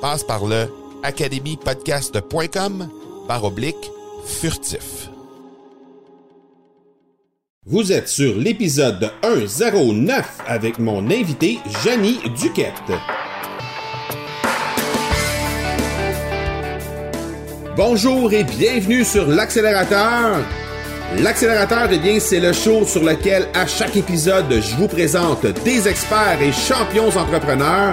Passe par le academypodcast.com par oblique furtif. Vous êtes sur l'épisode 109 avec mon invité Janie Duquette. Bonjour et bienvenue sur l'accélérateur. L'accélérateur, eh bien, c'est le show sur lequel à chaque épisode, je vous présente des experts et champions entrepreneurs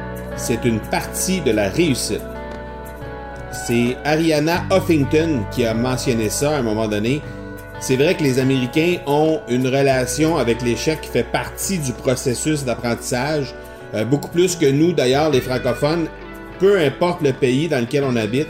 c'est une partie de la réussite. C'est Ariana Huffington qui a mentionné ça à un moment donné. C'est vrai que les Américains ont une relation avec l'échec qui fait partie du processus d'apprentissage, euh, beaucoup plus que nous d'ailleurs, les francophones, peu importe le pays dans lequel on habite.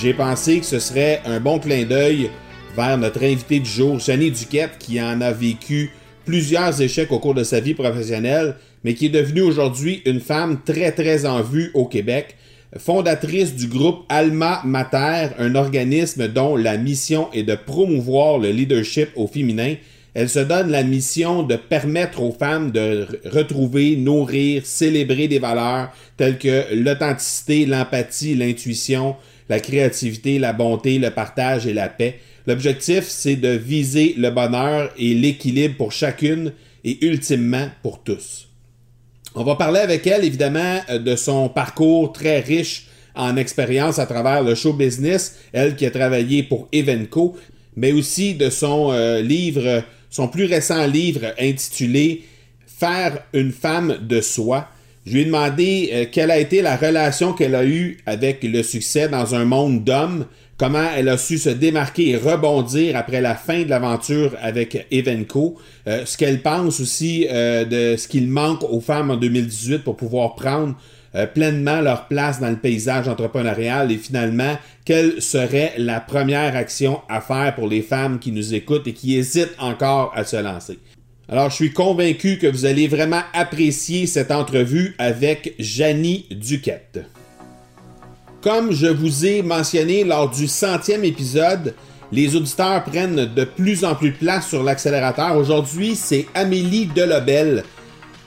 J'ai pensé que ce serait un bon clin d'œil vers notre invité du jour, Janie Duquette, qui en a vécu plusieurs échecs au cours de sa vie professionnelle, mais qui est devenue aujourd'hui une femme très très en vue au Québec, fondatrice du groupe Alma Mater, un organisme dont la mission est de promouvoir le leadership au féminin. Elle se donne la mission de permettre aux femmes de retrouver, nourrir, célébrer des valeurs telles que l'authenticité, l'empathie, l'intuition, la créativité, la bonté, le partage et la paix. L'objectif, c'est de viser le bonheur et l'équilibre pour chacune et ultimement pour tous. On va parler avec elle, évidemment, de son parcours très riche en expérience à travers le show business, elle qui a travaillé pour Evenco, mais aussi de son euh, livre, son plus récent livre intitulé Faire une femme de soi. Je lui ai demandé euh, quelle a été la relation qu'elle a eue avec le succès dans un monde d'hommes, comment elle a su se démarquer et rebondir après la fin de l'aventure avec Evenco, euh, ce qu'elle pense aussi euh, de ce qu'il manque aux femmes en 2018 pour pouvoir prendre euh, pleinement leur place dans le paysage entrepreneurial et finalement, quelle serait la première action à faire pour les femmes qui nous écoutent et qui hésitent encore à se lancer? Alors, je suis convaincu que vous allez vraiment apprécier cette entrevue avec Janie Duquette. Comme je vous ai mentionné lors du centième épisode, les auditeurs prennent de plus en plus de place sur l'accélérateur. Aujourd'hui, c'est Amélie Delobel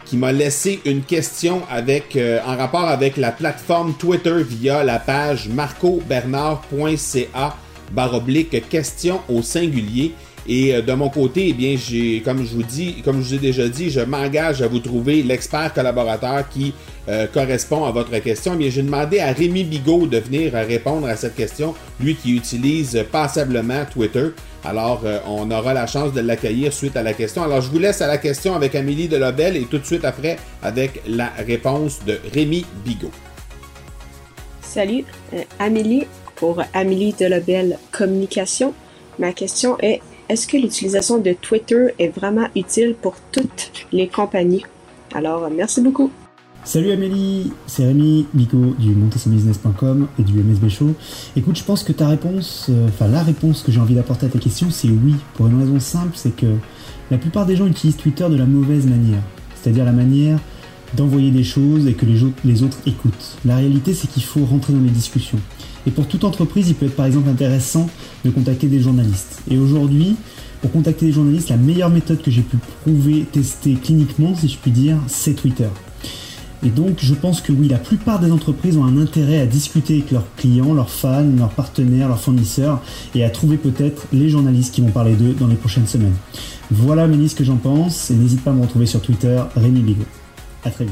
qui m'a laissé une question avec, euh, en rapport avec la plateforme Twitter via la page marcobernard.ca baroblique question au singulier. Et euh, de mon côté, eh bien, j'ai, comme je vous dis, comme je vous ai déjà dit, je m'engage à vous trouver l'expert collaborateur qui euh, correspond à votre question. Eh bien, j'ai demandé à Rémi Bigot de venir répondre à cette question, lui qui utilise passablement Twitter. Alors, euh, on aura la chance de l'accueillir suite à la question. Alors, je vous laisse à la question avec Amélie Delobel et tout de suite après avec la réponse de Rémi Bigot. Salut, Amélie pour Amélie Delobel Communication. Ma question est est-ce que l'utilisation de Twitter est vraiment utile pour toutes les compagnies? Alors, merci beaucoup. Salut Amélie, c'est Rémi Bico du montessonbusiness.com et du MSB Show. Écoute, je pense que ta réponse, euh, enfin la réponse que j'ai envie d'apporter à ta question, c'est oui. Pour une raison simple, c'est que la plupart des gens utilisent Twitter de la mauvaise manière. C'est-à-dire la manière d'envoyer des choses et que les, les autres écoutent. La réalité, c'est qu'il faut rentrer dans les discussions. Et pour toute entreprise, il peut être par exemple intéressant de contacter des journalistes. Et aujourd'hui, pour contacter des journalistes, la meilleure méthode que j'ai pu prouver, tester cliniquement, si je puis dire, c'est Twitter. Et donc, je pense que oui, la plupart des entreprises ont un intérêt à discuter avec leurs clients, leurs fans, leurs partenaires, leurs fournisseurs et à trouver peut-être les journalistes qui vont parler d'eux dans les prochaines semaines. Voilà, Ménis, ce que j'en pense et n'hésite pas à me retrouver sur Twitter, Rémi Bigot.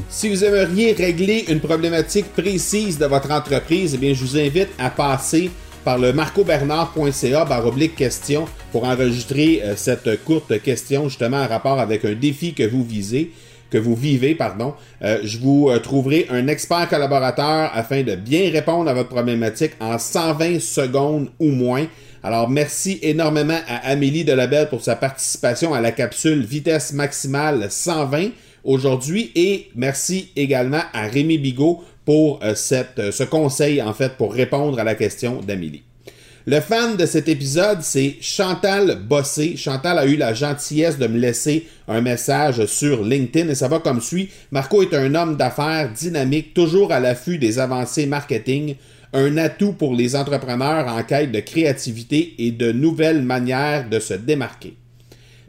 Si vous aimeriez régler une problématique précise de votre entreprise, eh bien, je vous invite à passer par le marcobernard.ca oblique question pour enregistrer euh, cette courte question justement en rapport avec un défi que vous visez que vous vivez, pardon, euh, je vous euh, trouverai un expert collaborateur afin de bien répondre à votre problématique en 120 secondes ou moins. Alors, merci énormément à Amélie Delabelle pour sa participation à la capsule vitesse maximale 120 aujourd'hui et merci également à Rémi Bigot pour euh, cette, ce conseil, en fait, pour répondre à la question d'Amélie. Le fan de cet épisode, c'est Chantal Bossé. Chantal a eu la gentillesse de me laisser un message sur LinkedIn et ça va comme suit. Marco est un homme d'affaires dynamique, toujours à l'affût des avancées marketing, un atout pour les entrepreneurs en quête de créativité et de nouvelles manières de se démarquer.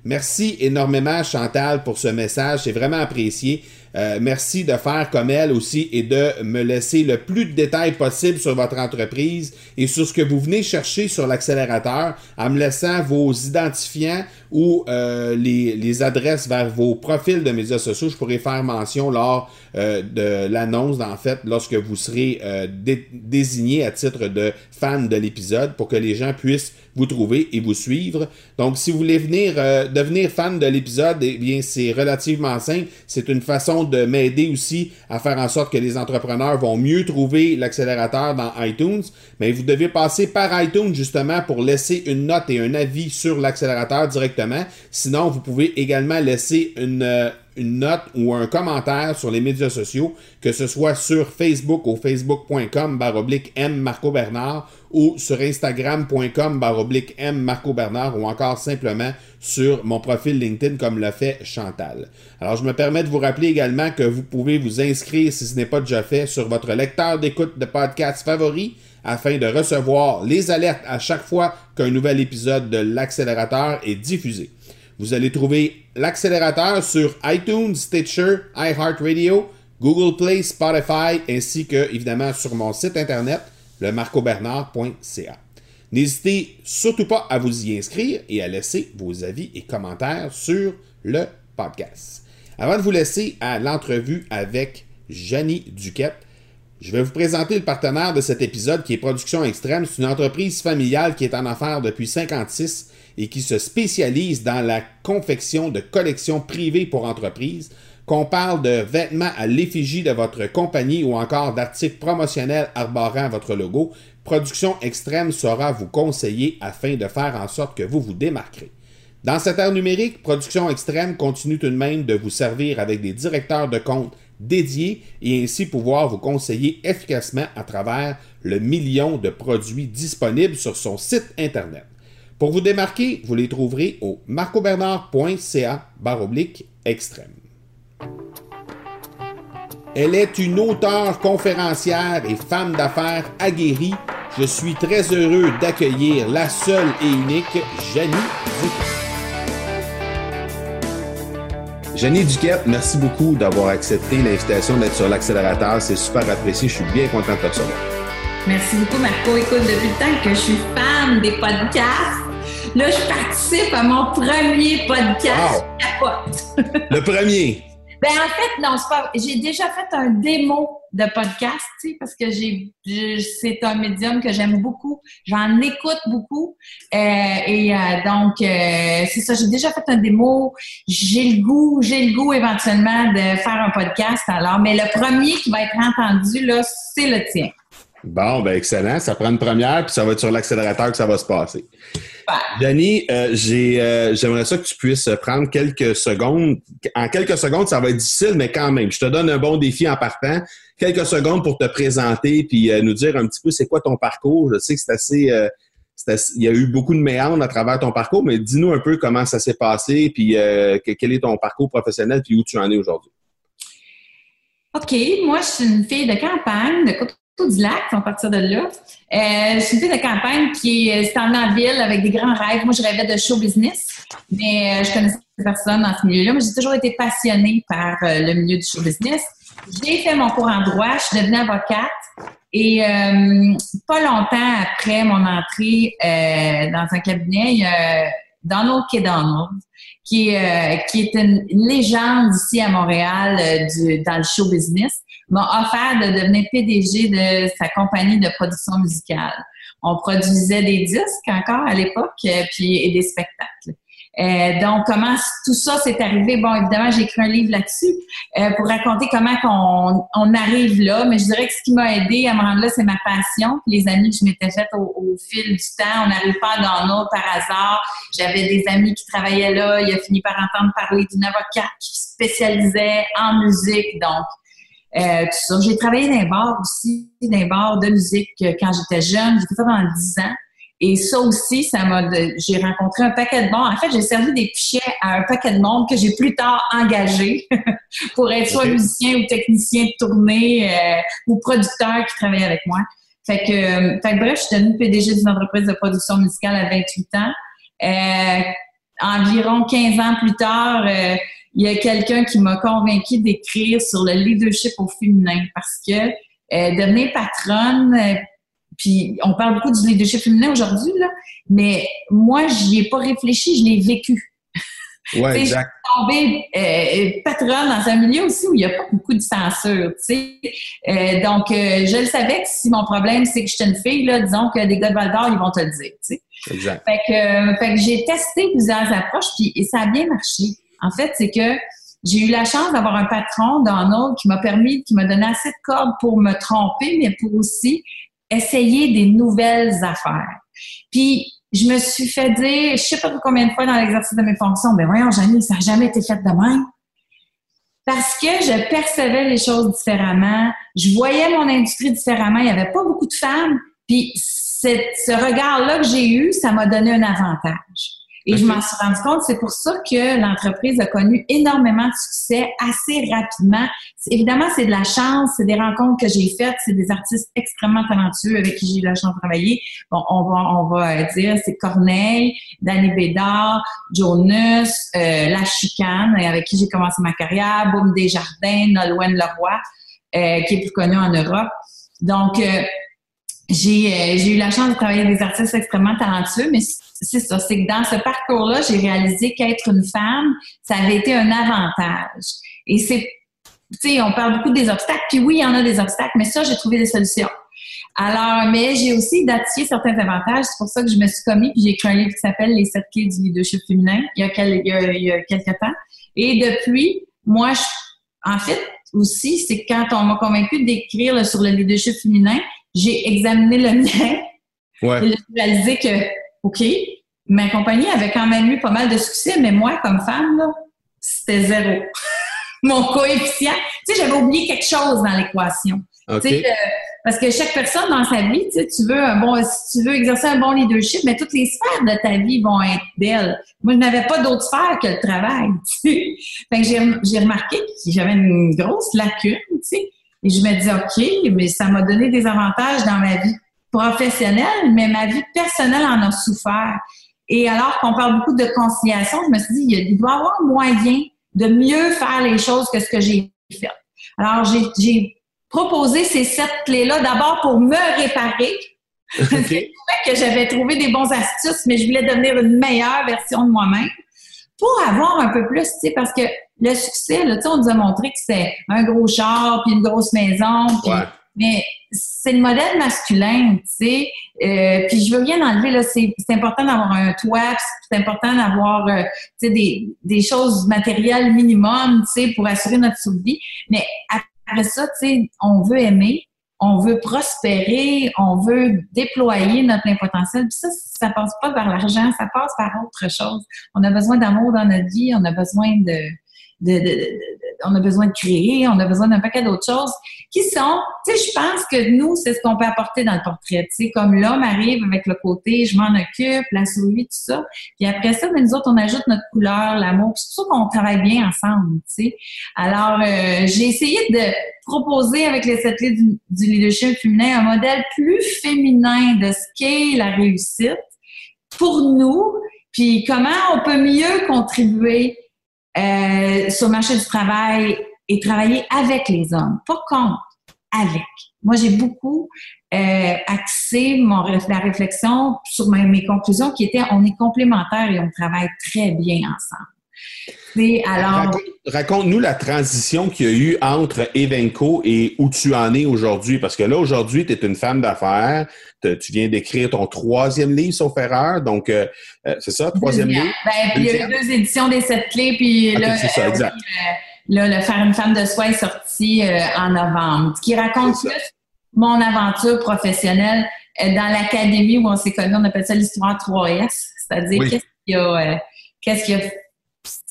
Merci énormément Chantal pour ce message, c'est vraiment apprécié. Euh, merci de faire comme elle aussi et de me laisser le plus de détails possible sur votre entreprise et sur ce que vous venez chercher sur l'accélérateur en me laissant vos identifiants ou euh, les, adresses vers vos profils de médias sociaux. Je pourrais faire mention lors euh, de l'annonce, en fait, lorsque vous serez désigné à titre de fan de l'épisode pour que les gens puissent vous trouver et vous suivre. Donc, si vous voulez venir devenir fan de l'épisode, eh bien, c'est relativement simple. C'est une façon de m'aider aussi à faire en sorte que les entrepreneurs vont mieux trouver l'accélérateur dans iTunes, mais vous devez passer par iTunes justement pour laisser une note et un avis sur l'accélérateur directement. Sinon, vous pouvez également laisser une euh, une note ou un commentaire sur les médias sociaux, que ce soit sur Facebook ou facebook.com baroblique M Marco Bernard ou sur instagram.com baroblique M Marco Bernard ou encore simplement sur mon profil LinkedIn comme l'a fait Chantal. Alors je me permets de vous rappeler également que vous pouvez vous inscrire si ce n'est pas déjà fait sur votre lecteur d'écoute de podcast favori afin de recevoir les alertes à chaque fois qu'un nouvel épisode de l'accélérateur est diffusé. Vous allez trouver l'accélérateur sur iTunes, Stitcher, iHeartRadio, Google Play, Spotify, ainsi que, évidemment, sur mon site internet, le marcobernard.ca. N'hésitez surtout pas à vous y inscrire et à laisser vos avis et commentaires sur le podcast. Avant de vous laisser à l'entrevue avec Janie Duquette, je vais vous présenter le partenaire de cet épisode qui est Production Extrême. C'est une entreprise familiale qui est en affaires depuis 56 et qui se spécialise dans la confection de collections privées pour entreprises, qu'on parle de vêtements à l'effigie de votre compagnie ou encore d'articles promotionnels arborant votre logo, Production Extrême saura vous conseiller afin de faire en sorte que vous vous démarquerez. Dans cette ère numérique, Production Extrême continue tout de même de vous servir avec des directeurs de compte dédiés et ainsi pouvoir vous conseiller efficacement à travers le million de produits disponibles sur son site Internet. Pour vous démarquer, vous les trouverez au marcobernard.ca baroblique extrême. Elle est une auteure conférencière et femme d'affaires aguerrie. Je suis très heureux d'accueillir la seule et unique Janie. Janie Duquette, merci beaucoup d'avoir accepté l'invitation d'être sur l'accélérateur. C'est super apprécié. Je suis bien content de te recevoir. Merci beaucoup, Marco. Écoute, depuis le temps que je suis fan des podcasts, Là, je participe à mon premier podcast. le premier. Ben en fait, non, c'est pas. J'ai déjà fait un démo de podcast, tu sais, parce que j'ai, c'est un médium que j'aime beaucoup. J'en écoute beaucoup. Euh, et euh, donc, euh, c'est ça, j'ai déjà fait un démo. J'ai le goût, j'ai le goût éventuellement de faire un podcast. Alors, mais le premier qui va être entendu, là, c'est le tien. Bon, ben excellent. Ça prend une première, puis ça va être sur l'accélérateur que ça va se passer. Denis, euh, euh, j'aimerais ça que tu puisses prendre quelques secondes. En quelques secondes, ça va être difficile, mais quand même, je te donne un bon défi en partant. Quelques secondes pour te présenter puis euh, nous dire un petit peu c'est quoi ton parcours. Je sais que c'est assez, il y a eu beaucoup de méandres à travers ton parcours, mais dis-nous un peu comment ça s'est passé, puis quel est ton parcours professionnel, puis où tu en es aujourd'hui. OK, moi, je suis une fille de campagne, du lac, on partir de là. Euh, je suis une fille de campagne qui est en ville avec des grands rêves. Moi, je rêvais de show business, mais euh, je connaissais personne dans ce milieu-là. Mais j'ai toujours été passionnée par euh, le milieu du show business. J'ai fait mon cours en droit, je suis devenue avocate. Et pas longtemps après mon entrée dans un cabinet, il y a Donald K. Donald, qui, qui est une légende ici à Montréal dans le show business m'a offert de devenir PDG de sa compagnie de production musicale. On produisait des disques encore à l'époque, euh, puis et des spectacles. Euh, donc, comment tout ça s'est arrivé? Bon, évidemment, j'ai écrit un livre là-dessus euh, pour raconter comment on, on, arrive là. Mais je dirais que ce qui m'a aidé à me rendre là, c'est ma passion. les amis que je m'étais faite au, fil du temps. On n'arrive pas dans l'autre par hasard. J'avais des amis qui travaillaient là. Il a fini par entendre parler d'une avocate qui spécialisait en musique. Donc, euh, tout ça. J'ai travaillé dans les bars aussi, dans les bars de musique euh, quand j'étais jeune. J'ai fait ça pendant 10 ans. Et ça aussi, ça m'a. J'ai rencontré un paquet de monde. En fait, j'ai servi des pichets à un paquet de monde que j'ai plus tard engagé pour être soit musicien ou technicien de tournée euh, ou producteur qui travaillait avec moi. Fait que, euh, fait que bref, je suis devenue PDG d'une entreprise de production musicale à 28 ans. Euh, environ 15 ans plus tard, euh, il y a quelqu'un qui m'a convaincu d'écrire sur le leadership au féminin parce que euh, devenir patronne, euh, puis on parle beaucoup du leadership féminin aujourd'hui, là, mais moi, j'y ai pas réfléchi, je l'ai vécu. Ouais, exact. Je suis tombée patronne dans un milieu aussi où il n'y a pas beaucoup de censure, tu sais. donc, je le savais que si mon problème, c'est que je suis une fille, là, disons que des gars de Val d'Or, ils vont te le dire, tu sais. Exact. Fait que, fait que j'ai testé plusieurs approches, puis et ça a bien marché. En fait, c'est que j'ai eu la chance d'avoir un patron, Donald, qui m'a permis, qui m'a donné assez de cordes pour me tromper, mais pour aussi essayer des nouvelles affaires. Puis, je me suis fait dire, je sais pas combien de fois dans l'exercice de mes fonctions, ben voyons, Janine, ça n'a jamais été fait de même. Parce que je percevais les choses différemment, je voyais mon industrie différemment, il n'y avait pas beaucoup de femmes, puis ce regard-là que j'ai eu, ça m'a donné un avantage. Et je m'en suis rendu compte, c'est pour ça que l'entreprise a connu énormément de succès assez rapidement. Évidemment, c'est de la chance, c'est des rencontres que j'ai faites, c'est des artistes extrêmement talentueux avec qui j'ai eu la chance de travailler. Bon, on va, on va dire, c'est Corneille, Danny Bédard, Jonas, euh, La Chicane, avec qui j'ai commencé ma carrière, Boum Desjardins, Nolwenn Leroy, euh, qui est plus connu en Europe. Donc, euh, j'ai, euh, j'ai eu la chance de travailler avec des artistes extrêmement talentueux, mais c'est ça, c'est que dans ce parcours-là, j'ai réalisé qu'être une femme, ça avait été un avantage. Et c'est, tu sais, on parle beaucoup des obstacles, puis oui, il y en a des obstacles, mais ça, j'ai trouvé des solutions. Alors, mais j'ai aussi identifié certains avantages. C'est pour ça que je me suis commis, puis j'ai écrit un livre qui s'appelle Les sept clés du leadership féminin il y a, a, il y a quelques temps. Et depuis, moi, je, en fait, aussi, c'est quand on m'a convaincu d'écrire sur le leadership féminin, j'ai examiné le mien ouais. et j'ai réalisé que, OK, ma compagnie avait quand même eu pas mal de succès, mais moi, comme femme, c'était zéro. Mon coefficient, tu sais, j'avais oublié quelque chose dans l'équation. Okay. parce que chaque personne dans sa vie, tu, sais, tu veux un bon, si tu veux exercer un bon leadership, mais toutes les sphères de ta vie vont être belles. Moi, je n'avais pas d'autre sphère que le travail. Tu sais. Fait que j'ai remarqué que j'avais une grosse lacune, tu sais. Et je me dis, OK, mais ça m'a donné des avantages dans ma vie professionnelle, mais ma vie personnelle en a souffert. Et alors qu'on parle beaucoup de conciliation, je me suis dit, il doit y avoir moyen de mieux faire les choses que ce que j'ai fait. Alors, j'ai proposé ces sept clés-là d'abord pour me réparer. Okay. que j'avais trouvé des bons astuces, mais je voulais devenir une meilleure version de moi-même pour avoir un peu plus, tu sais, parce que le succès, là, on nous a montré que c'est un gros char, puis une grosse maison, mais c'est le modèle masculin, tu sais. Euh, puis je veux rien enlever, là, c'est important d'avoir un toit, c'est important d'avoir, euh, tu sais, des, des choses matérielles minimum, tu sais, pour assurer notre survie. Mais après ça, tu sais, on veut aimer, on veut prospérer, on veut déployer notre plein potentiel. Puis ça, ça passe pas par l'argent, ça passe par autre chose. On a besoin d'amour dans notre vie, on a besoin de, on a besoin de créer, on a besoin d'un paquet d'autres choses qui sont, tu sais, je pense que nous, c'est ce qu'on peut apporter dans le portrait. Tu sais, comme l'homme arrive avec le côté, je m'en occupe, la souris, tout ça. Puis après ça, mais nous autres, on ajoute notre couleur, l'amour. C'est pour ça qu'on travaille bien ensemble, tu sais. Alors, euh, j'ai essayé de proposer avec les sept du, du leadership féminin un modèle plus féminin de ce qu'est la réussite pour nous, puis comment on peut mieux contribuer euh, sur le marché du travail et travailler avec les hommes, pas contre, avec. Moi, j'ai beaucoup euh, axé mon, la réflexion sur mes, conclusions qui étaient on est complémentaires et on travaille très bien ensemble. Alors... Raconte-nous la transition qu'il y a eu entre Evenco et où tu en es aujourd'hui. Parce que là, aujourd'hui, tu es une femme d'affaires. Tu viens d'écrire ton troisième livre, sauf erreur. Donc, euh, euh, c'est ça, troisième livre? Ben, il y a eu deux éditions des sept clés. Puis là, c'est ça, exact. Là, le Faire une femme de soi est sorti euh, en novembre, qui raconte plus mon aventure professionnelle euh, dans l'académie où on s'est connus. On appelle ça l'histoire 3S, c'est-à-dire qu'est-ce qui a, euh, qu'est-ce qui a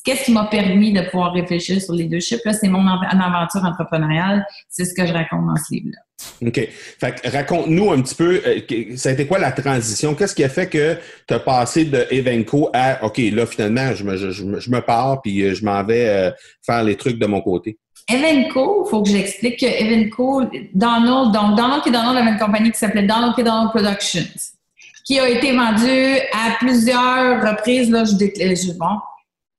qu'est-ce qui m'a permis de pouvoir réfléchir sur les deux chiffres? Là, c'est mon aventure entrepreneuriale. C'est ce que je raconte dans ce livre-là. OK. Fait raconte-nous un petit peu, euh, ça a été quoi la transition? Qu'est-ce qui a fait que tu as passé de Evenco à, OK, là, finalement, je me, je, me pars puis euh, je m'en vais euh, faire les trucs de mon côté? Evenco, il faut que j'explique que Evenco, Donald, donc Donald et Donald avait une compagnie qui s'appelait Donald et Donald Productions, qui a été vendue à plusieurs reprises, là, je, je bon,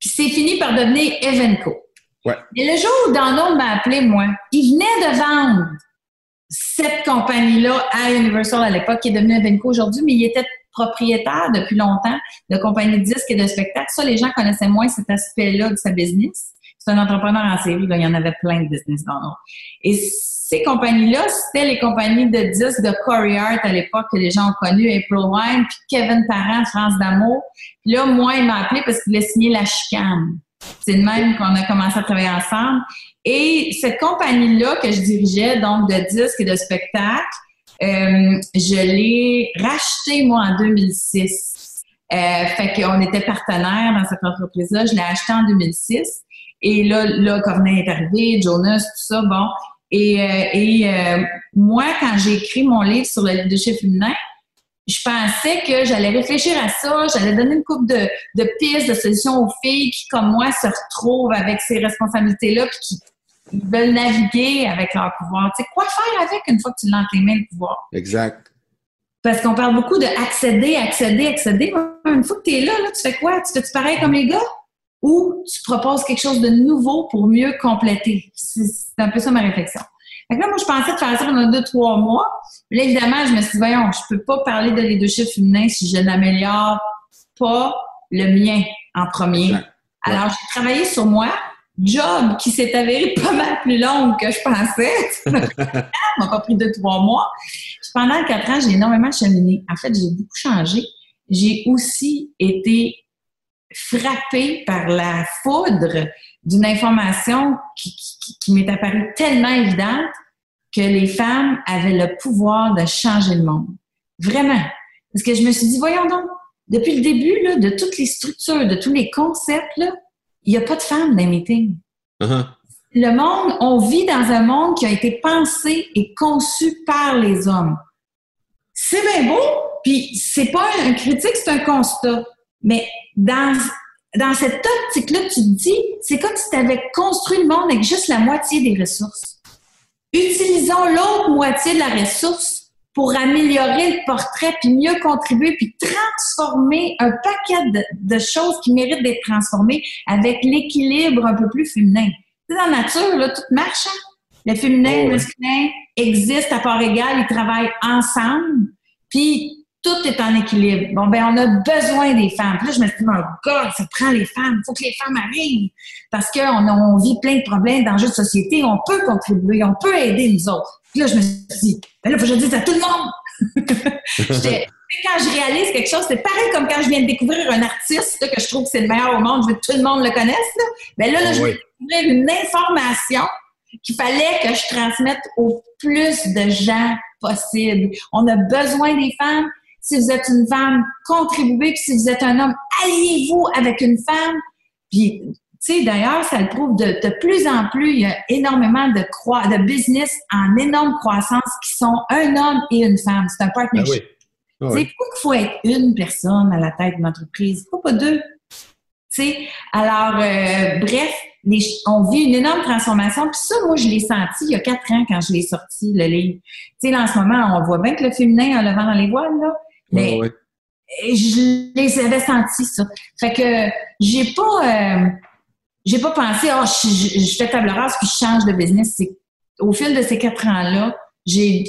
puis c'est fini par devenir Evenco. Ouais. Et le jour où Donald m'a appelé, moi, il venait de vendre cette compagnie-là à Universal à l'époque, qui est devenue Evenco aujourd'hui, mais il était propriétaire depuis longtemps de compagnies de disques et de spectacles. Ça, les gens connaissaient moins cet aspect-là de sa business. C'est un entrepreneur en série, il y en avait plein de business dans l'autre. Et ces compagnies-là, c'était les compagnies de disques de Corey Hart à l'époque que les gens ont connu, April Wine, puis Kevin Parent, France d'amour. Puis là, moi, il m'a appelé parce qu'il voulait signer La Chicane. C'est de même qu'on a commencé à travailler ensemble. Et cette compagnie-là que je dirigeais, donc de disques et de spectacles, euh, je l'ai racheté moi en 2006. Euh, fait qu'on était partenaires dans cette entreprise-là. Je l'ai acheté en 2006. Et là, là, Corneille est arrivé, Jonas, tout ça, bon. Et, euh, et euh, moi, quand j'ai écrit mon livre sur le leadership féminin, je pensais que j'allais réfléchir à ça, j'allais donner une coupe de, de pistes, de solutions aux filles qui, comme moi, se retrouvent avec ces responsabilités-là, puis qui veulent naviguer avec leur pouvoir. Tu sais, quoi faire avec une fois que tu l'as entre les mains, le pouvoir? Exact. Parce qu'on parle beaucoup de accéder, accéder, accéder. Une fois que tu es là, là, tu fais quoi? Tu fais-tu pareil comme les gars? Ou tu proposes quelque chose de nouveau pour mieux compléter? C'est un peu ça ma réflexion. Fait là, moi, je pensais de faire ça pendant deux, trois mois. là, évidemment, je me suis dit, voyons, je peux pas parler de leadership féminin si je n'améliore pas le mien en premier. Alors, j'ai travaillé sur moi, job qui s'est avéré pas mal plus long que je pensais. ça m'a pas pris deux, trois mois. Pendant quatre ans, j'ai énormément cheminé. En fait, j'ai beaucoup changé. J'ai aussi été frappée par la foudre d'une information qui, qui m'est apparue tellement évidente que les femmes avaient le pouvoir de changer le monde. Vraiment. Parce que je me suis dit, voyons donc, depuis le début là, de toutes les structures, de tous les concepts, là, il n'y a pas de femmes dans les meetings. Uh-huh. Le monde, on vit dans un monde qui a été pensé et conçu par les hommes. C'est bien beau, puis c'est pas un critique, c'est un constat. Mais dans, dans cette optique-là, tu te dis, c'est comme si tu avais construit le monde avec juste la moitié des ressources. Utilisons l'autre moitié de la ressource pour améliorer le portrait, puis mieux contribuer, puis transformer un paquet de, choses qui méritent d'être transformées avec l'équilibre un peu plus féminin. C'est dans la nature, là, tout marche. Hein? Le féminin et le masculin existent à part égale, ils travaillent ensemble, puis tout est en équilibre. Bon, ben, on a besoin des femmes. Puis là, je me suis dit, mon God, ça prend les femmes. Il faut que les femmes arrivent. Parce qu'on on vit plein de problèmes dans de société. On peut contribuer, on peut aider les autres. Puis là, je me suis dit, ben là, faut que je le dise à tout le monde. quand je réalise quelque chose, c'est pareil comme quand je viens de découvrir un artiste que je trouve que c'est le meilleur au monde, je veux que tout le monde le connaisse. Là. Ben là, là je vais découvrir une information qu'il fallait que je transmette au plus de gens possible. On a besoin des femmes. Si vous êtes une femme, contribuez. Puis si vous êtes un homme, alliez-vous avec une femme. Puis, tu sais, d'ailleurs, ça le prouve de, de, plus en plus. Il y a énormément de, de business en énorme croissance qui sont un homme et une femme. C'est un partnership. Ah oui. Ah pourquoi il faut être une personne à la tête d'une entreprise? Pourquoi pas deux? sais, alors, euh, bref, on vit une énorme transformation. Puis ça, moi, je l'ai senti il y a quatre ans quand je l'ai sorti, le livre. Tu sais, là, en ce moment, on voit bien que le féminin a le vent dans les voiles, là. Mais je les avais sentis, ça. Fait que j'ai pas... Euh, j'ai pas pensé, oh, je, je, fais table rase puis je change de business. C'est au fil de ces quatre ans-là, j'ai,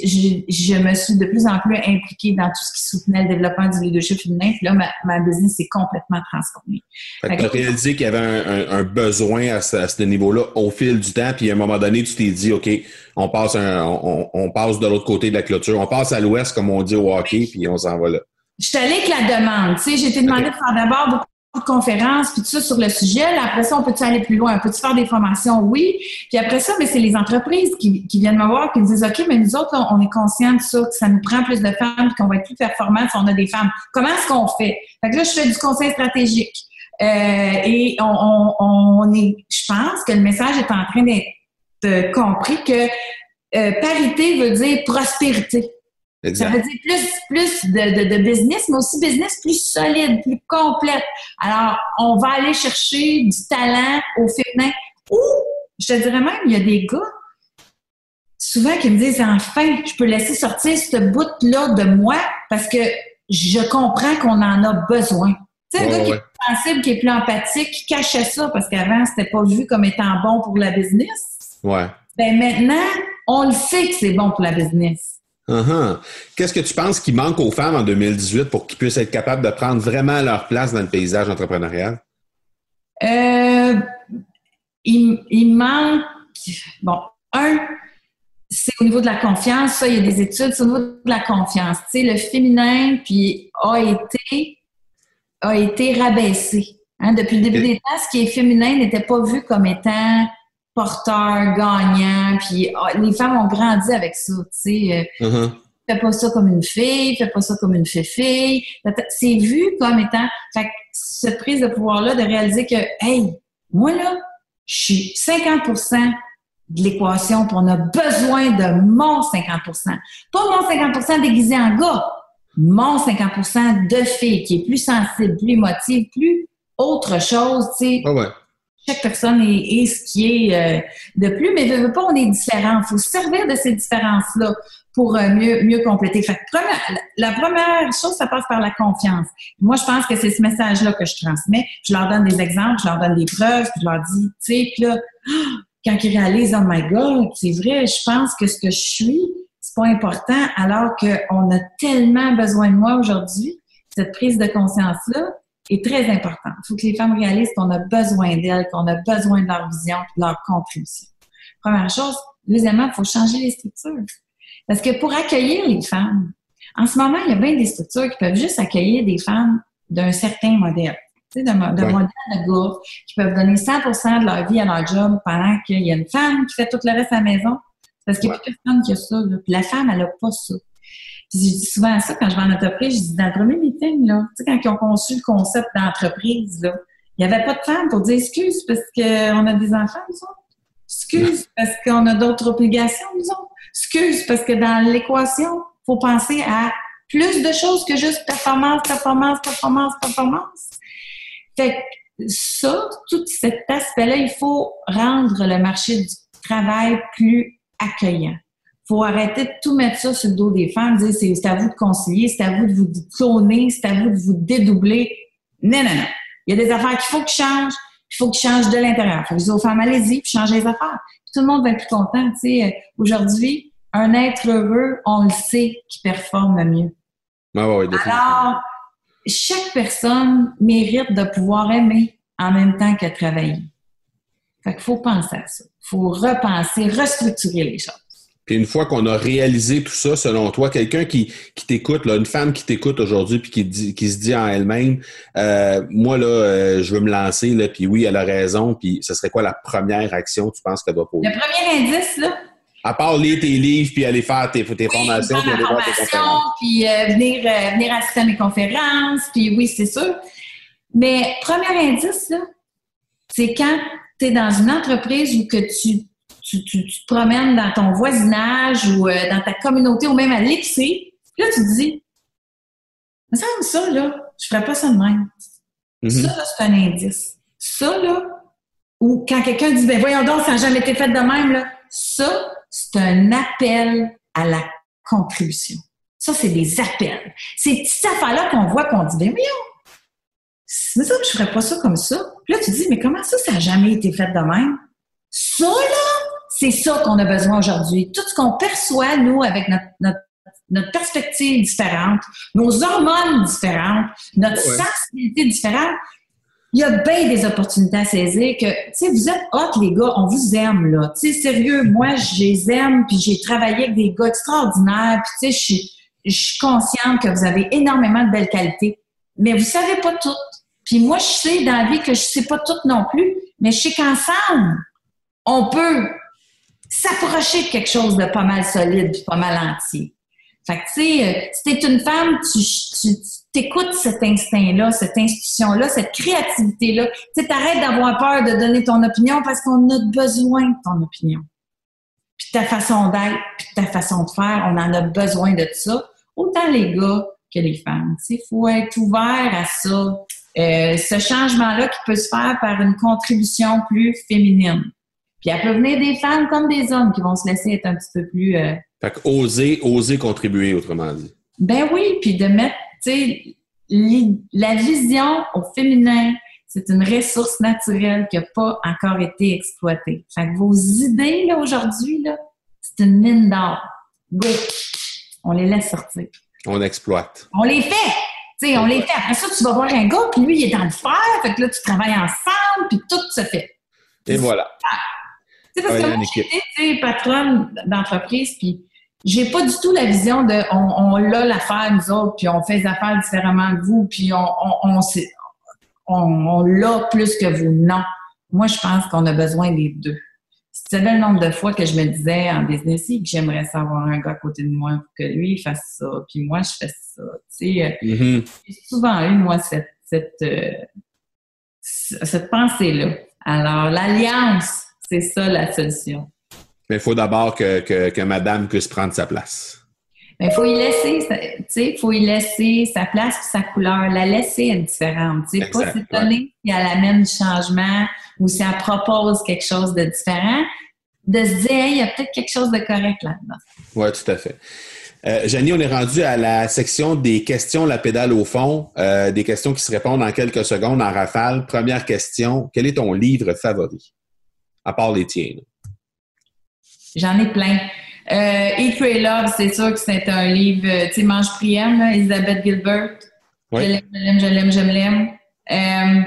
je me suis de plus en plus impliquée dans tout ce qui soutenait le développement du leadership féminin. Puis là, ma, ma business s'est complètement transformée. Fait tu as réalisé qu'il y avait un, un, besoin à ce, à ce, niveau-là au fil du temps. Puis à un moment donné, tu t'es dit, OK, on passe, un, on, on, passe de l'autre côté de la clôture. On passe à l'ouest, comme on dit au hockey, puis on s'en va là. Je suis allée avec la demande. Tu sais, j'ai été demandé de faire d'abord beaucoup conférences, puis tout ça sur le sujet. après ça, on peut-tu aller plus loin? On peut-tu faire des formations? Oui. Puis après ça, mais c'est les entreprises qui, qui, viennent me voir, qui me disent, OK, mais nous autres, on est conscients de ça, que ça nous prend plus de femmes, qu'on va être plus performants si on a des femmes. Comment est-ce qu'on fait? Fait que là, je fais du conseil stratégique. Euh, et on, on, on, est, je pense que le message est en train d'être euh, compris que euh, parité veut dire prospérité. Ça veut dire plus, plus de, de, business, mais aussi business plus solide, plus complète. Alors, on va aller chercher du talent au féminin. Ou, je te dirais même, il y a des gars, souvent, qui me disent, enfin, je peux laisser sortir ce bout-là de moi parce que je comprends qu'on en a besoin. Tu sais, un gars qui est plus sensible, qui est plus empathique, qui cachait ça parce qu'avant, c'était pas vu comme étant bon pour la business. Ouais. Ben maintenant, on le sait que c'est bon pour la business. Uh-huh. Qu'est-ce que tu penses qui manque aux femmes en 2018 pour qu'ils puissent être capables de prendre vraiment leur place dans le paysage entrepreneurial? Euh, il, manque, bon, un, c'est au niveau de la confiance. Ça, il y a des études, c'est au niveau de la confiance. Tu sais, le féminin, puis a été, a été rabaissé. Hein. Depuis le début des temps, ce qui est féminin n'était pas vu comme étant porteur, gagnant, puis ah, les femmes ont grandi avec ça, tu sais. Euh, uh-huh. Fais pas ça comme une fille, fais pas ça comme une fille. C'est vu comme étant... Fait cette prise de pouvoir-là, de réaliser que, hey, moi là, je suis 50% de l'équation, puis on a besoin de mon 50% Pas mon 50% déguisé en gars, mon 50% de fille qui est plus sensible, plus émotive, plus autre chose, tu sais. Ah ouais chaque personne est, ce qui est euh, de plus, mais veut, pas, on est différent. Il faut se servir de ces différences-là pour euh, mieux, mieux compléter. Fait la première chose, ça passe par la confiance. Moi, je pense que c'est ce message-là que je transmets. Je leur donne des exemples, je leur donne des preuves, puis je leur dis, tu sais, là, quand ils réalisent, oh my God, c'est vrai, je pense que ce que je suis, c'est pas important, alors qu'on a tellement besoin de moi aujourd'hui, cette prise de conscience-là, est très important. Il faut que les femmes réalisent qu'on a besoin d'elles, qu'on a besoin de leur vision, de leur contribution. Première chose. Deuxièmement, il faut changer les structures. Parce que pour accueillir les femmes, en ce moment, il y a bien des structures qui peuvent juste accueillir des femmes d'un certain modèle. Tu sais, d'un modèle de gars qui peuvent donner 100% de leur vie à leur job pendant qu'il y a une femme qui fait tout le reste à la maison. Parce qu'il n'y a plus personne qui a ça. Puis la femme, elle n'a pas ça je dis souvent ça quand je vais en entreprise, je dis dans le premier meeting, là, tu sais, quand ils ont conçu le concept d'entreprise, là, il n'y avait pas de femmes pour dire excuse parce qu'on a des enfants, nous autres. Excuse parce qu'on a d'autres obligations, nous autres. Excuse parce que dans l'équation, il faut penser à plus de choses que juste performance, performance, performance, performance. Fait que ça, tout cet aspect-là, il faut rendre le marché du travail plus accueillant faut arrêter de tout mettre ça sur le dos des femmes, dire c'est à vous de concilier, c'est à vous de vous cloner, c'est à vous de vous dédoubler. Non, non, non. Il y a des affaires qu'il faut qu'ils changent, il faut qu'ils changent de l'intérieur. Faut que aux femmes, allez-y, puis changez les affaires. tout le monde va être plus content. Tu sais, euh, aujourd'hui, un être heureux, on le sait, qui performe mieux. Ah oui, Alors, chaque personne mérite de pouvoir aimer en même temps que travailler. Fait qu'il faut penser à ça. Il faut repenser, restructurer les choses. Puis une fois qu'on a réalisé tout ça, selon toi, quelqu'un qui, qui t'écoute, une femme qui t'écoute aujourd'hui puis qui, dit, qui se dit en elle-même, euh, moi là, euh, je veux me lancer là, puis oui, elle a raison. Puis ce serait quoi la première action tu penses qu'elle doit poser? Le premier indice là. À part lire tes livres puis aller faire tes, tes formations, puis aller voir tes conférences. Puis euh, venir, venir assister à mes conférences, puis oui, c'est sûr. Mais premier indice là, c'est quand tu es dans une entreprise où que tu tu, te promènes dans ton voisinage ou euh, dans ta communauté ou même à l'épicerie, là, tu te dis, me semble ça, là, je ferais pas ça de même. Mm-hmm. Ça, là, c'est un indice. Ça, là, ou quand quelqu'un dit, ben voyons donc, ça n'a jamais été fait de même, là, ça, c'est un appel à la contribution. Ça, c'est des appels. Ces petites affaires-là qu'on voit, qu'on dit, ben voyons, mais ça, je ferais pas ça comme ça. Puis là, tu te dis, mais comment ça, ça n'a jamais été fait de même? Ça, là, c'est ça qu'on a besoin aujourd'hui. Tout ce qu'on perçoit, nous, avec notre, notre, perspective différente, nos hormones différentes, notre sensibilité différente, il y a bien des opportunités à saisir que, tu sais, vous êtes hot, les gars, on vous aime, là. Tu sais, sérieux, moi, je les aime, puis j'ai travaillé avec des gars extraordinaires, puis tu sais, je suis consciente que vous avez énormément de belles qualités, mais vous savez pas toutes. Puis moi, je sais dans la vie que je sais pas toutes non plus, mais je sais qu'ensemble, on peut s'approcher de quelque chose de pas mal solide puis pas mal entier. Fait que, tu sais, euh, si t'es une femme, tu, tu, t'écoutes cet instinct-là, cette institution-là, cette créativité-là. Tu sais, t'arrêtes d'avoir peur de donner ton opinion parce qu'on a besoin de ton opinion. Puis ta façon d'être, puis ta façon de faire, on en a besoin de ça. Autant les gars que les femmes. Tu sais, faut être ouvert à ça. Euh, ce changement-là qui peut se faire par une contribution plus féminine. Puis elle peut venir des femmes comme des hommes qui vont se laisser être un petit peu plus. Euh... Fait que oser, oser contribuer, autrement dit. Ben oui, puis de mettre, tu sais, la vision au féminin, c'est une ressource naturelle qui n'a pas encore été exploitée. Fait que vos idées, là, aujourd'hui, là, c'est une mine d'or. Go! On les laisse sortir. On exploite. On les fait! Tu sais, on les fait. Après ça, tu vas voir un gars, puis lui, il est dans le fer. Fait que là, tu travailles ensemble, puis tout se fait. Et voilà. Tu sais, parce que moi, j'étais patronne d'entreprise, puis j'ai pas du tout la vision de on, on l'a l'affaire, nous autres, puis on fait des affaires différemment que vous, puis on, on, on, on l'a plus que vous. Non. Moi, je pense qu'on a besoin des deux. C'est le nombre de fois que je me disais en business que j'aimerais savoir un gars à côté de moi pour que lui fasse ça, puis moi, je fais ça. Tu sais, euh, mm-hmm. j'ai souvent eu, moi, cette, cette, euh, cette pensée-là. Alors, l'alliance, c'est ça la solution. Mais il faut d'abord que, que, madame puisse prendre sa place. Il faut y laisser, tu sais, faut y laisser sa place et sa couleur. La laisser être différente. Tu sais, pas s'étonner si elle amène du changement ou si elle propose quelque chose de différent, de se dire, il y a peut-être quelque chose de correct là-dedans. Oui, tout à fait. Euh, on est rendu à la section des questions, la pédale au fond, euh, des questions qui se répondent en quelques secondes en rafale. Première question, quel est ton livre favori? À part les tiens? J'en ai plein. Euh, Eat, Pray, Love, c'est sûr que c'est un livre, euh, tu sais, Mange, Prième, Elisabeth Gilbert. Je l'aime, je l'aime, je l'aime, euh,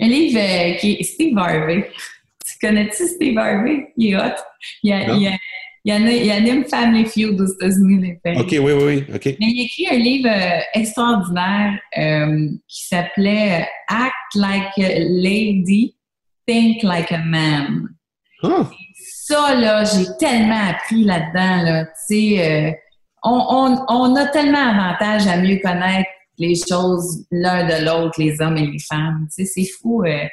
un livre euh, qui est Steve Harvey. Tu connais-tu Steve Harvey? Il est hot. Il, a, il, a, il, anime Family Feud aux États-Unis. OK, oui, oui, oui. Mais il a écrit un livre extraordinaire qui s'appelait Act Like a Lady, Think like a man. Ça, là, j'ai tellement appris là-dedans, là. Tu sais, euh, on, a tellement avantage à mieux connaître les choses l'un de l'autre, les hommes et les femmes. Tu sais, c'est fou. Euh.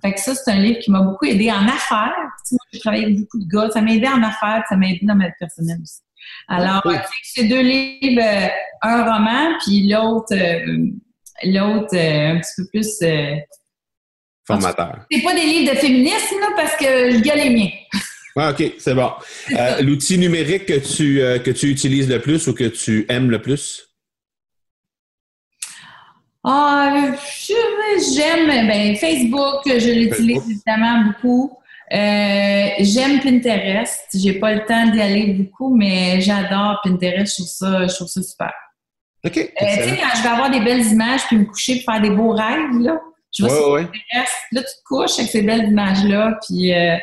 Fait que ça, c'est un livre qui m'a beaucoup aidé en affaires. Tu sais, moi, j'ai travaillé avec beaucoup de gars. Ça m'a aidé en affaires, ça m'a aidé dans ma vie personnelle aussi. Alors, euh, c'est deux livres, un roman, puis l'autre, l'autre un petit peu plus formateur. C'est pas des livres de féminisme, là, parce que le gars les miens. Ah, OK, c'est bon. Euh, l'outil numérique que tu, euh, que tu utilises le plus ou que tu aimes le plus? Ah, j'aime ben, Facebook, je l'utilise évidemment beaucoup. Euh, j'aime Pinterest. J'ai pas le temps d'y aller beaucoup, mais j'adore Pinterest. Je trouve ça, je trouve ça super. OK. tu sais, quand je vais avoir des belles images puis me coucher pour faire des beaux rêves, là, je vois Pinterest. Là, tu te couches avec ces belles images-là. Puis, euh,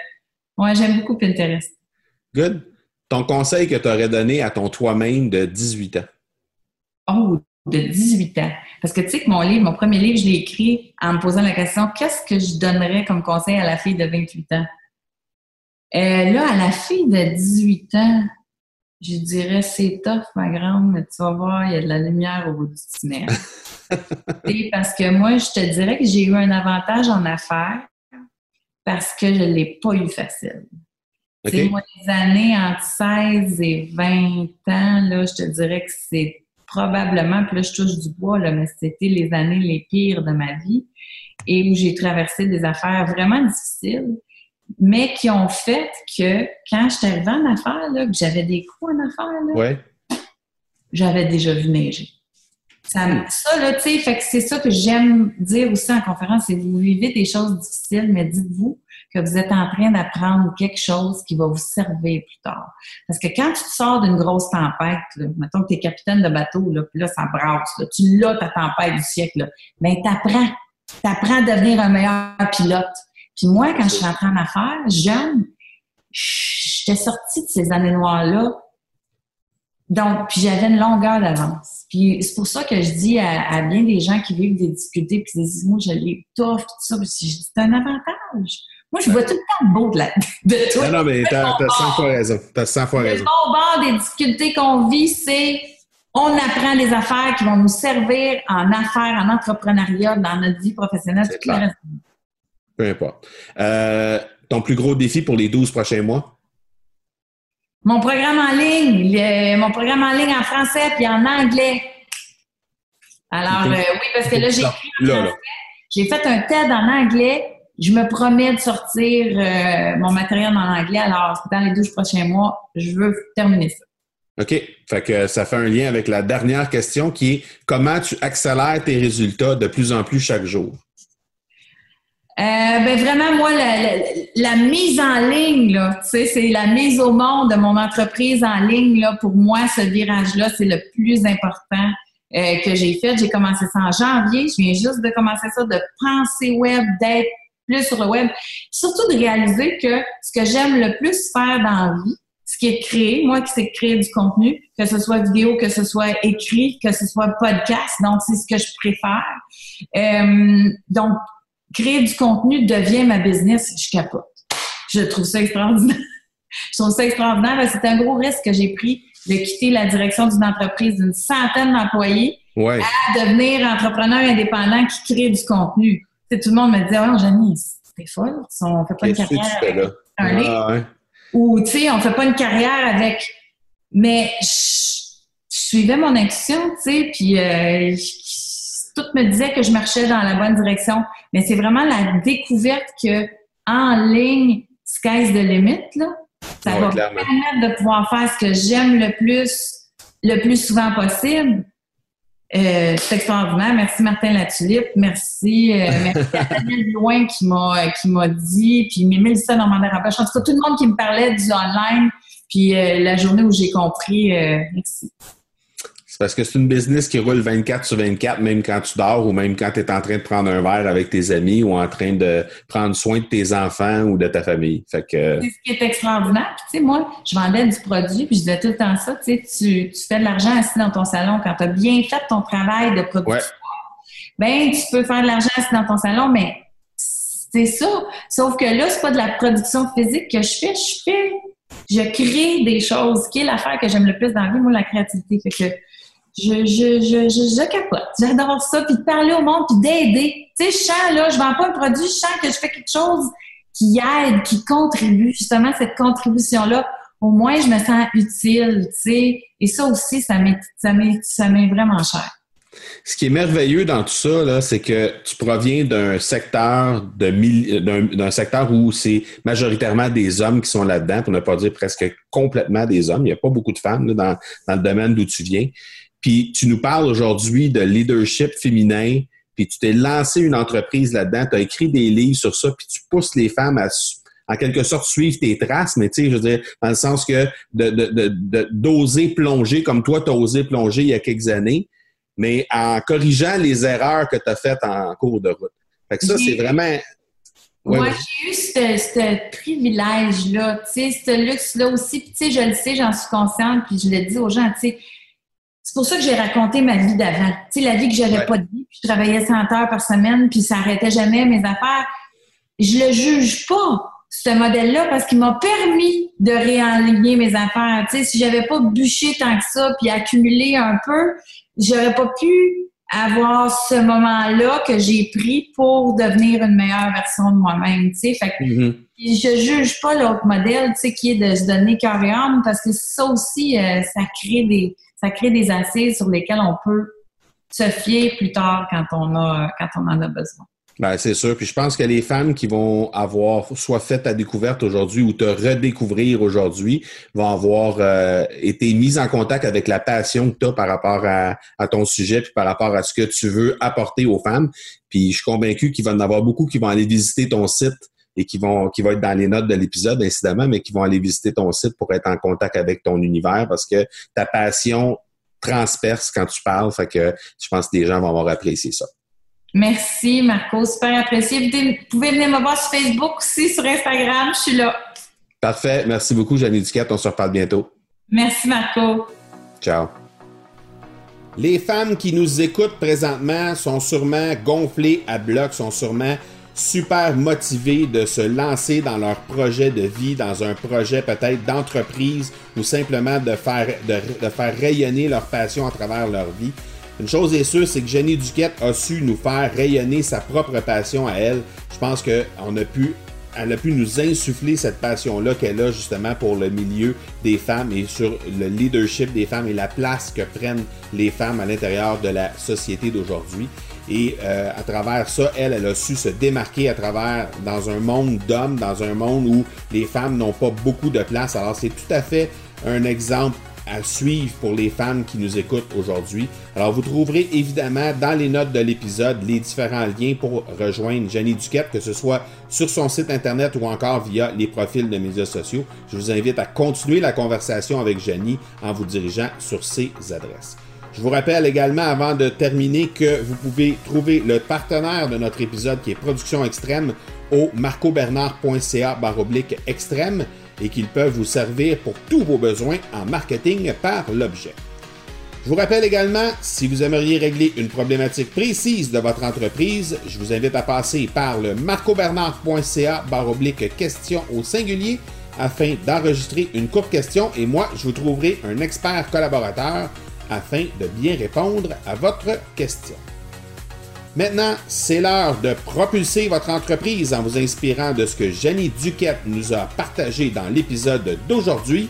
ouais, j'aime beaucoup Pinterest. Good. ton conseil que tu aurais donné à ton toi-même de 18 ans? Oh, de 18 ans. Parce que tu sais que mon livre, mon premier livre, je l'ai écrit en me posant la question qu'est-ce que je donnerais comme conseil à la fille de 28 ans? Euh, là, à la fille de 18 ans, je dirais c'est tough, ma grande, mais tu vas voir, il y a de la lumière au bout du tunnel. parce que moi, je te dirais que j'ai eu un avantage en affaires parce que je ne l'ai pas eu facile. Moi, les années entre 16 et 20 ans, là, je te dirais que c'est probablement, puis là, je touche du bois, là, mais c'était les années les pires de ma vie et où j'ai traversé des affaires vraiment difficiles, mais qui ont fait que quand je suis arrivée en affaires, là, que j'avais des coups en affaires, j'avais déjà vu neiger. Ça, là, tu sais, fait que c'est ça que j'aime dire aussi en conférence, c'est vous vivez des choses difficiles, mais dites-vous que vous êtes en train d'apprendre quelque chose qui va vous servir plus tard. Parce que quand tu sors d'une grosse tempête, là, mettons que tu es capitaine de bateau, là, puis là, ça brasse, là, tu l'as ta tempête du siècle, ben t'apprends. T'apprends à devenir un meilleur pilote. Puis moi, quand je suis rentrée en affaires, jeune, j'étais sortie de ces années noires-là donc, puis j'avais une longueur d'avance. Puis c'est pour ça que je dis à, bien des gens qui vivent des difficultés, puis qui disent, moi, je l'ai tough, tout ça, je dis, c'est un avantage. Moi, je vois tout le temps beau de, la, de toi. Non, non, mais t'as, as 100 fois raison. T'as 100 fois raison. Le bon bord des difficultés qu'on vit, c'est on apprend des affaires qui vont nous servir en affaires, en entrepreneuriat, dans notre vie professionnelle. Clair. Peu importe. Euh, ton plus gros défi pour les 12 prochains mois? Mon programme en ligne, mon programme en ligne en français puis en anglais. Alors, euh, oui, parce que là, j'ai J'ai fait un TED en anglais. Je me promets de sortir euh, mon matériel en anglais. Alors, dans les 12 prochains mois, je veux terminer ça. OK. Fait que ça fait un lien avec la dernière question qui est comment tu accélères tes résultats de plus en plus chaque jour? Euh, ben vraiment, moi, la, mise en ligne, là, c'est la mise au monde de mon entreprise en ligne. Là, pour moi, ce virage-là, c'est le plus important euh, que j'ai fait. J'ai commencé ça en janvier. Je viens juste de commencer ça, de penser web, d'être plus sur le web. Surtout de réaliser que ce que j'aime le plus faire dans la vie, ce qui est créer, moi qui sais créer du contenu, que ce soit vidéo, que ce soit écrit, que ce soit podcast, donc c'est ce que je préfère. Euh, donc, créer du contenu devient ma business, je capote. Je trouve ça extraordinaire. je trouve ça extraordinaire c'est un gros risque que j'ai pris de quitter la direction d'une entreprise d'une centaine d'employés à devenir entrepreneur indépendant qui crée du contenu. tout le monde me dit Oh, Jenny, c'est folle, on fait pas une carrière avec un ah, Ou, tu sais, on fait pas une carrière avec. Mais je, suivais mon action, tu sais, puis euh, tout me disait que je marchais dans la bonne direction. Mais c'est vraiment la découverte que en ligne, sky's the limit, là. Ça va me permettre de pouvoir faire ce que j'aime le plus, le plus souvent possible. Euh, c'est extraordinaire. Merci Martin Latulippe. Merci, euh, merci à Daniel Loin qui m'a qui m'a dit, puis Mélissa normandin Je pense que tout le monde qui me parlait du online, puis euh, la journée où j'ai compris. merci. C'est parce que c'est une business qui roule 24 sur 24, même quand tu dors ou même quand tu es en train de prendre un verre avec tes amis ou en train de prendre soin de tes enfants ou de ta famille. Fait que... C'est ce qui est extraordinaire. tu sais, moi, je vendais du produit, puis je disais tout le temps ça. Tu, sais, tu, tu fais de l'argent assis dans ton salon quand tu as bien fait ton travail de production. Ben, tu peux faire de l'argent assis dans ton salon, mais c'est ça. Sauf que là, c'est pas de la production physique que je fais. Je fais, je crée des choses, qui est l'affaire que j'aime le plus dans la vie, moi, la créativité. Fait que je, je, je, je, capote. J'adore ça. Puis de parler au monde, puis d'aider. Tu sais, je sens, là, je vends pas un produit, je sens que je fais quelque chose qui aide, qui contribue, justement, cette contribution-là. Au moins, je me sens utile, tu sais. Et ça aussi, ça m'est, ça ça m'est vraiment cher. Ce qui est merveilleux dans tout ça, c'est que tu proviens d'un secteur de d'un, secteur où c'est majoritairement des hommes qui sont là-dedans, pour ne pas dire presque complètement des hommes. Il n'y a pas beaucoup de femmes dans, dans le domaine d'où tu viens. Puis tu nous parles aujourd'hui de leadership féminin, puis tu t'es lancé une entreprise là-dedans, tu as écrit des livres sur ça, puis tu pousses les femmes à en quelque sorte suivre tes traces, mais tu sais, je veux dire, dans le sens que d'oser plonger comme toi, tu as osé plonger il y a quelques années, mais en corrigeant les erreurs que tu as faites en cours de route. Fait que ça, c'est vraiment Moi, j'ai eu ce privilège-là, tu sais, ce luxe-là aussi. Puis, tu sais, je le sais, j'en suis consciente, puis je le dis aux gens, tu sais. C'est pour ça que j'ai raconté ma vie d'avant. Tu sais, la vie que j'avais pas de vie, puis je travaillais 100 heures par semaine, puis ça arrêtait jamais mes affaires. Je le juge pas, ce modèle-là, parce qu'il m'a permis de réaligner mes affaires. Tu sais, si j'avais pas bûché tant que ça, puis accumulé un peu, j'aurais pas pu avoir ce moment-là que j'ai pris pour devenir une meilleure version de moi-même, tu sais. Fait que mm-hmm. je juge pas l'autre modèle, tu sais, qui est de se donner cœur et âme, parce que ça aussi, euh, ça crée des, ça crée des assises sur lesquelles on peut se fier plus tard quand on a, quand on en a besoin. Ben, c'est sûr. Puis je pense que les femmes qui vont avoir soit fait ta découverte aujourd'hui ou te redécouvrir aujourd'hui vont avoir euh, été mises en contact avec la passion que tu as par rapport à, ton sujet puis par rapport à ce que tu veux apporter aux femmes. Puis je suis convaincu qu'il va y en avoir beaucoup qui vont aller visiter ton site et qui vont qui vont être dans les notes de l'épisode incidemment, mais qui vont aller visiter ton site pour être en contact avec ton univers parce que ta passion transperce quand tu parles. Fait que je pense que les gens vont avoir apprécié ça. Merci, Marco. Super apprécié. Vous pouvez venir me voir sur Facebook aussi, sur Instagram. Je suis là. Parfait. Merci beaucoup, Jeanne Duquette. On se reparle bientôt. Merci, Marco. Ciao. Les femmes qui nous écoutent présentement sont sûrement gonflées à bloc, sont sûrement super motivées de se lancer dans leur projet de vie, dans un projet peut-être d'entreprise ou simplement de faire, de faire rayonner leur passion à travers leur vie. Une chose est sûre, c'est que Jenny Duquette a su nous faire rayonner sa propre passion à elle. Je pense qu'on a pu elle a pu nous insuffler cette passion-là qu'elle a justement pour le milieu des femmes et sur le leadership des femmes et la place que prennent les femmes à l'intérieur de la société d'aujourd'hui. Et euh, à travers ça, elle, elle a su se démarquer à travers dans un monde d'hommes, dans un monde où les femmes n'ont pas beaucoup de place. Alors c'est tout à fait un exemple à suivre pour les femmes qui nous écoutent aujourd'hui. Alors, vous trouverez évidemment dans les notes de l'épisode les différents liens pour rejoindre Jenny Duquette, que ce soit sur son site internet ou encore via les profils de médias sociaux. Je vous invite à continuer la conversation avec Jenny en vous dirigeant sur ces adresses. Je vous rappelle également avant de terminer que vous pouvez trouver le partenaire de notre épisode qui est Production Extrême au marcobernard.ca baroblique extrême et qu'ils peuvent vous servir pour tous vos besoins en marketing par l'objet. Je vous rappelle également, si vous aimeriez régler une problématique précise de votre entreprise, je vous invite à passer par le marcobernard.ca oblique question au singulier afin d'enregistrer une courte question et moi, je vous trouverai un expert collaborateur afin de bien répondre à votre question. Maintenant, c'est l'heure de propulser votre entreprise en vous inspirant de ce que Jenny Duquette nous a partagé dans l'épisode d'aujourd'hui.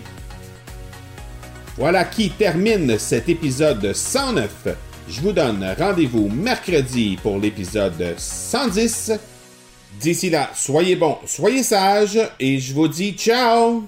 Voilà qui termine cet épisode 109. Je vous donne rendez-vous mercredi pour l'épisode 110. D'ici là, soyez bons, soyez sages et je vous dis ciao